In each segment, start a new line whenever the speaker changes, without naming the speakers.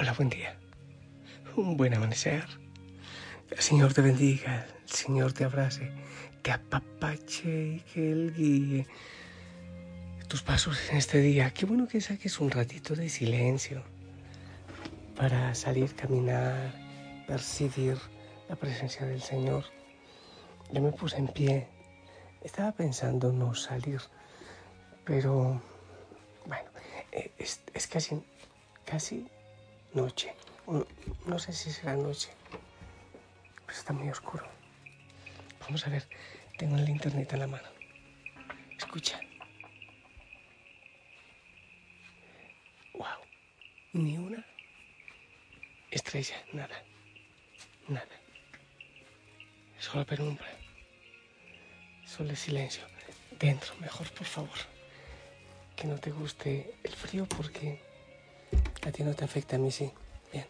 Hola, buen día. Un buen amanecer. El Señor te bendiga, el Señor te abrace, te apapache y que Él guíe tus pasos en este día. Qué bueno que saques un ratito de silencio para salir, caminar, percibir la presencia del Señor. Yo me puse en pie. Estaba pensando no salir, pero bueno, eh, es, es casi, casi noche. No sé si será noche, pero está muy oscuro. Vamos a ver, tengo el internet en la mano. Escucha. Wow, ni una estrella, nada, nada. Solo penumbra, solo silencio. Dentro, mejor, por favor. Que no te guste el frío porque a ti no te afecta, a mí sí. Bien.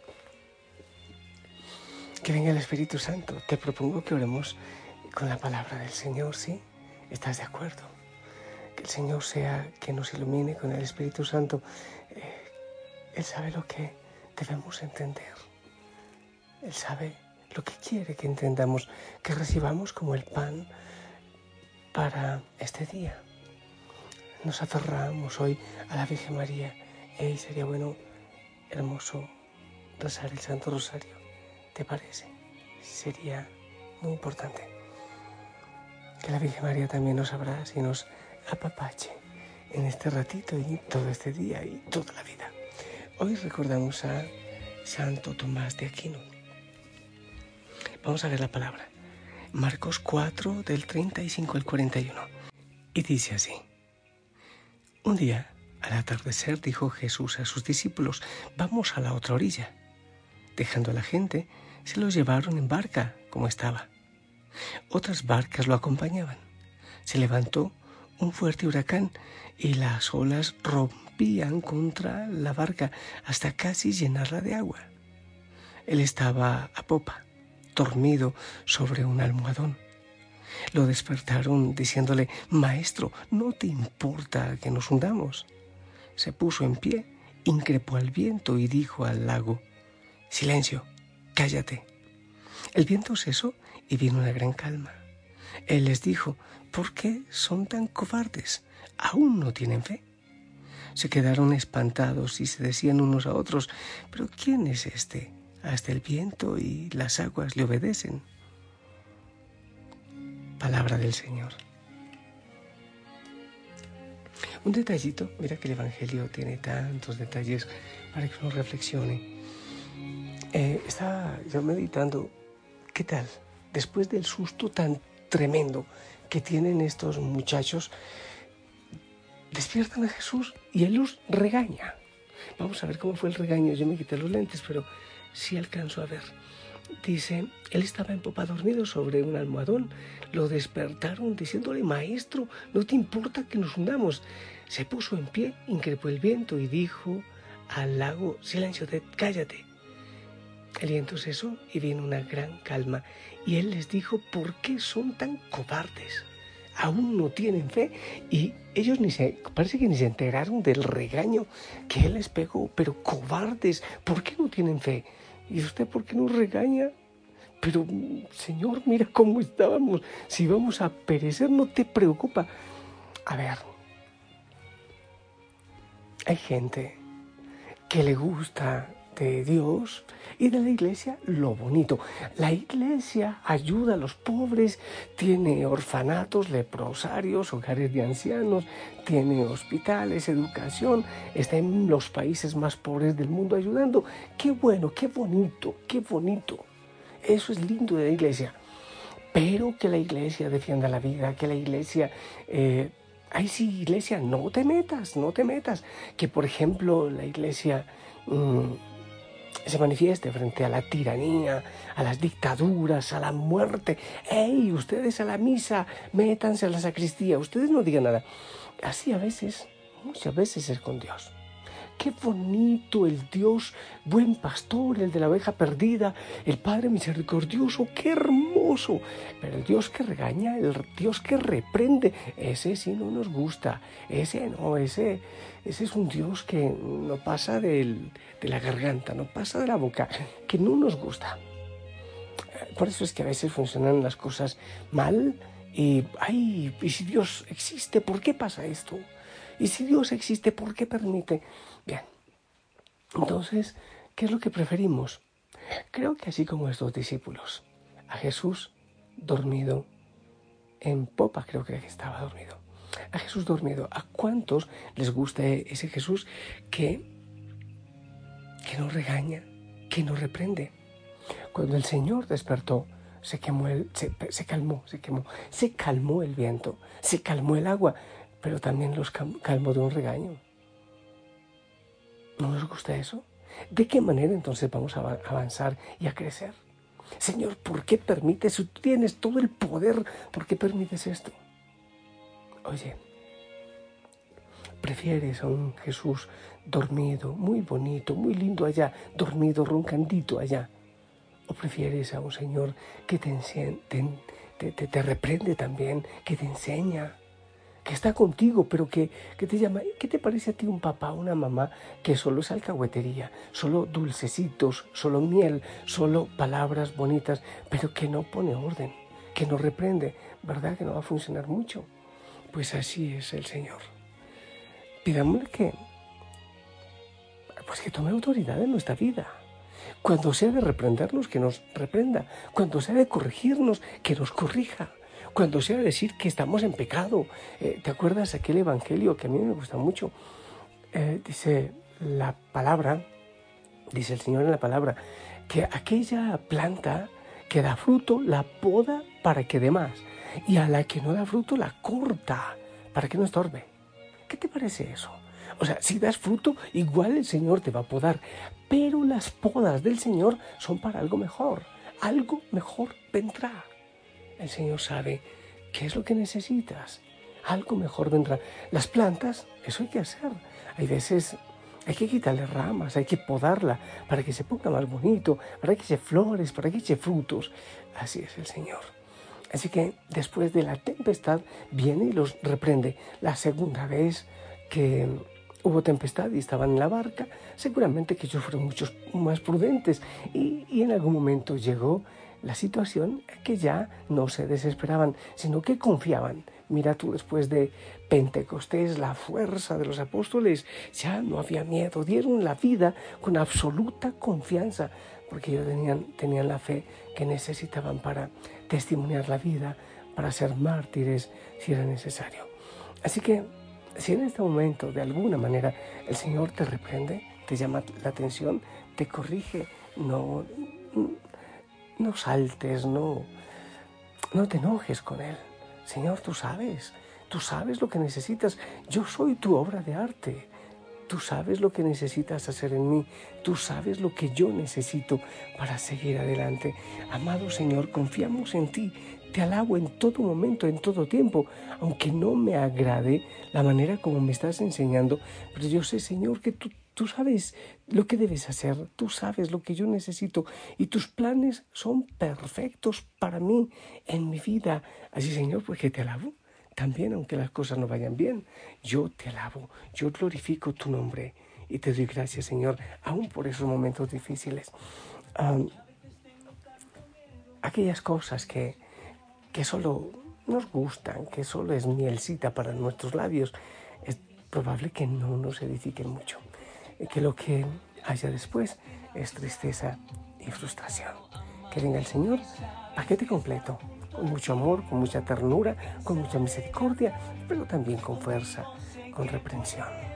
Que venga el Espíritu Santo. Te propongo que oremos con la palabra del Señor, ¿sí? ¿Estás de acuerdo? Que el Señor sea que nos ilumine con el Espíritu Santo. Eh, él sabe lo que debemos entender. Él sabe lo que quiere que entendamos, que recibamos como el pan para este día. Nos aferramos hoy a la Virgen María. Sería bueno hermoso rezar el Santo Rosario. ¿Te parece? Sería muy importante. Que la Virgen María también nos abrace y nos apapache en este ratito y todo este día y toda la vida. Hoy recordamos a Santo Tomás de Aquino. Vamos a ver la palabra. Marcos 4 del 35 al 41. Y dice así. Un día al atardecer dijo Jesús a sus discípulos, vamos a la otra orilla. Dejando a la gente, se los llevaron en barca, como estaba. Otras barcas lo acompañaban. Se levantó un fuerte huracán y las olas rompían contra la barca hasta casi llenarla de agua. Él estaba a popa, dormido sobre un almohadón. Lo despertaron diciéndole, Maestro, ¿no te importa que nos hundamos? Se puso en pie, increpó al viento y dijo al lago, Silencio, cállate. El viento cesó y vino una gran calma. Él les dijo, ¿por qué son tan cobardes? ¿Aún no tienen fe? Se quedaron espantados y se decían unos a otros, ¿pero quién es este? Hasta el viento y las aguas le obedecen. Palabra del Señor. Un detallito, mira que el Evangelio tiene tantos detalles para que uno reflexione. Eh, estaba yo meditando, ¿qué tal? Después del susto tan tremendo que tienen estos muchachos, despiertan a Jesús y Él los regaña. Vamos a ver cómo fue el regaño. Yo me quité los lentes, pero sí alcanzo a ver. Dice, él estaba en popa dormido sobre un almohadón. Lo despertaron diciéndole, maestro, no te importa que nos hundamos. Se puso en pie, increpó el viento y dijo al lago, silencio, cállate. El viento cesó y vino una gran calma. Y él les dijo, ¿por qué son tan cobardes? Aún no tienen fe. Y ellos ni se, parece que ni se enteraron del regaño que él les pegó. Pero cobardes, ¿por qué no tienen fe? ¿Y usted por qué nos regaña? Pero, Señor, mira cómo estábamos. Si vamos a perecer, no te preocupa. A ver, hay gente que le gusta de Dios y de la iglesia lo bonito. La iglesia ayuda a los pobres, tiene orfanatos, leprosarios, hogares de ancianos, tiene hospitales, educación, está en los países más pobres del mundo ayudando. Qué bueno, qué bonito, qué bonito. Eso es lindo de la iglesia. Pero que la iglesia defienda la vida, que la iglesia... Eh, Ay, sí, iglesia, no te metas, no te metas. Que, por ejemplo, la iglesia... Mm, se manifieste frente a la tiranía, a las dictaduras, a la muerte. ¡Ey! Ustedes a la misa, métanse a la sacristía, ustedes no digan nada. Así a veces, muchas veces es con Dios. Qué bonito el Dios, buen pastor, el de la oveja perdida, el Padre misericordioso, qué hermoso. Pero el Dios que regaña, el Dios que reprende, ese sí no nos gusta. Ese no, ese, ese es un Dios que no pasa de la garganta, no pasa de la boca, que no nos gusta. Por eso es que a veces funcionan las cosas mal y, ay, y si Dios existe, ¿por qué pasa esto? Y si Dios existe, ¿por qué permite? Bien, entonces, ¿qué es lo que preferimos? Creo que así como estos discípulos, a Jesús dormido en popa, creo que estaba dormido. A Jesús dormido. ¿A cuántos les gusta ese Jesús que, que no regaña, que no reprende? Cuando el Señor despertó, se, quemó se, se, calmó, se quemó, se calmó el viento, se calmó el agua, pero también los calmó de un regaño. ¿No nos gusta eso? ¿De qué manera entonces vamos a avanzar y a crecer? Señor, ¿por qué permites? Tú tienes todo el poder, ¿por qué permites esto? Oye, prefieres a un Jesús dormido, muy bonito, muy lindo allá, dormido, roncandito allá. ¿O prefieres a un Señor que te, te, te, te reprende también, que te enseña, que está contigo, pero que, te llama. ¿Qué te parece a ti un papá, una mamá que solo es alcahuetería, solo dulcecitos, solo miel, solo palabras bonitas, pero que no pone orden, que no reprende? ¿Verdad que no va a funcionar mucho? Pues así es el Señor. Pidámosle que, pues que tome autoridad en nuestra vida. Cuando sea de reprendernos, que nos reprenda. Cuando sea de corregirnos, que nos corrija cuando sea decir que estamos en pecado. Eh, ¿Te acuerdas aquel evangelio que a mí me gusta mucho? Eh, dice la palabra, dice el Señor en la palabra, que aquella planta que da fruto la poda para que dé más y a la que no da fruto la corta para que no estorbe. ¿Qué te parece eso? O sea, si das fruto, igual el Señor te va a podar, pero las podas del Señor son para algo mejor. Algo mejor vendrá. El Señor sabe qué es lo que necesitas. Algo mejor vendrá. Las plantas, eso hay que hacer. Hay veces hay que quitarle ramas, hay que podarla para que se ponga más bonito, para que eche flores, para que eche frutos. Así es el Señor. Así que después de la tempestad viene y los reprende. La segunda vez que hubo tempestad y estaban en la barca, seguramente que ellos fueron muchos más prudentes y, y en algún momento llegó la situación que ya no se desesperaban, sino que confiaban. Mira tú después de Pentecostés, la fuerza de los apóstoles, ya no había miedo, dieron la vida con absoluta confianza, porque ellos tenían, tenían la fe que necesitaban para testimoniar la vida, para ser mártires si era necesario. Así que si en este momento de alguna manera el Señor te reprende, te llama la atención, te corrige, no no saltes, no, no te enojes con Él. Señor, tú sabes, tú sabes lo que necesitas. Yo soy tu obra de arte. Tú sabes lo que necesitas hacer en mí. Tú sabes lo que yo necesito para seguir adelante. Amado Señor, confiamos en ti. Te alabo en todo momento, en todo tiempo, aunque no me agrade la manera como me estás enseñando, pero yo sé, Señor, que tú Tú sabes lo que debes hacer, tú sabes lo que yo necesito y tus planes son perfectos para mí en mi vida. Así, Señor, porque te alabo. También, aunque las cosas no vayan bien, yo te alabo, yo glorifico tu nombre y te doy gracias, Señor, aún por esos momentos difíciles. aquellas cosas que, que solo nos gustan, que solo es mielcita para nuestros labios, es probable que no nos edifiquen mucho que lo que allá después es tristeza y frustración. Que venga el Señor, paquete completo, con mucho amor, con mucha ternura, con mucha misericordia, pero también con fuerza, con reprensión.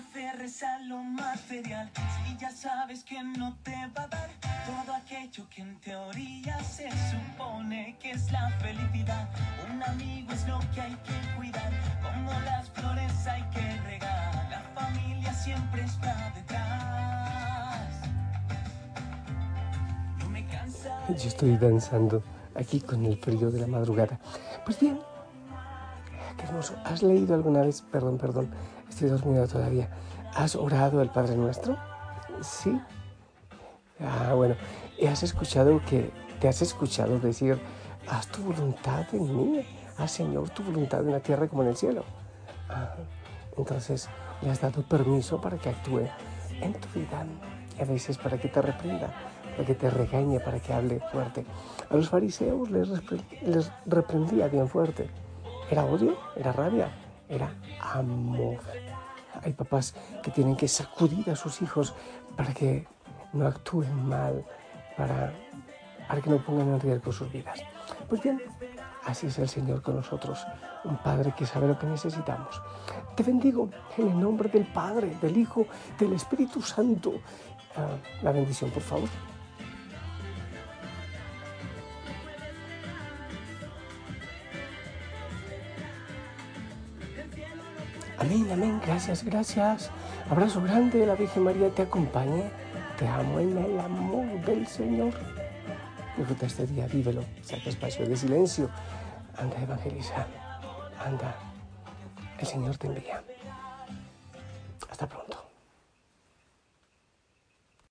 Aferres a lo material. Si ya sabes que no te aquello que en teoría se supone que es la felicidad. Un amigo es lo que hay que cuidar, como las flores hay que regar. La familia siempre está detrás. No me cansa. Yo estoy danzando aquí con el frío de la madrugada. Pues bien, qué hermoso. ¿Has leído alguna vez? Perdón, perdón, estoy dormido todavía. ¿Has orado el Padre Nuestro? Sí. Ah, bueno, ¿y has escuchado que te has escuchado decir, haz tu voluntad en mí, haz Señor tu voluntad en la tierra como en el cielo? Entonces le has dado permiso para que actúe en tu vida y a veces para que te reprenda, para que te regañe, para que hable fuerte. A los fariseos les, les reprendía bien fuerte. ¿Era odio? ¿Era rabia? Era amor. Hay papás que tienen que sacudir a sus hijos para que no actúen mal, para, que no pongan en riesgo sus vidas. Pues bien, así es el Señor con nosotros, un Padre que sabe lo que necesitamos. Te bendigo en el nombre del Padre, del Hijo, del Espíritu Santo. Ah, la bendición, por favor. Amén, amén, gracias, gracias. Abrazo grande, la Virgen María te acompañe te amo en el amor del Señor. Disfruta este día, vívelo, saca espacio de silencio. Anda, evangeliza. Anda. El Señor te envía.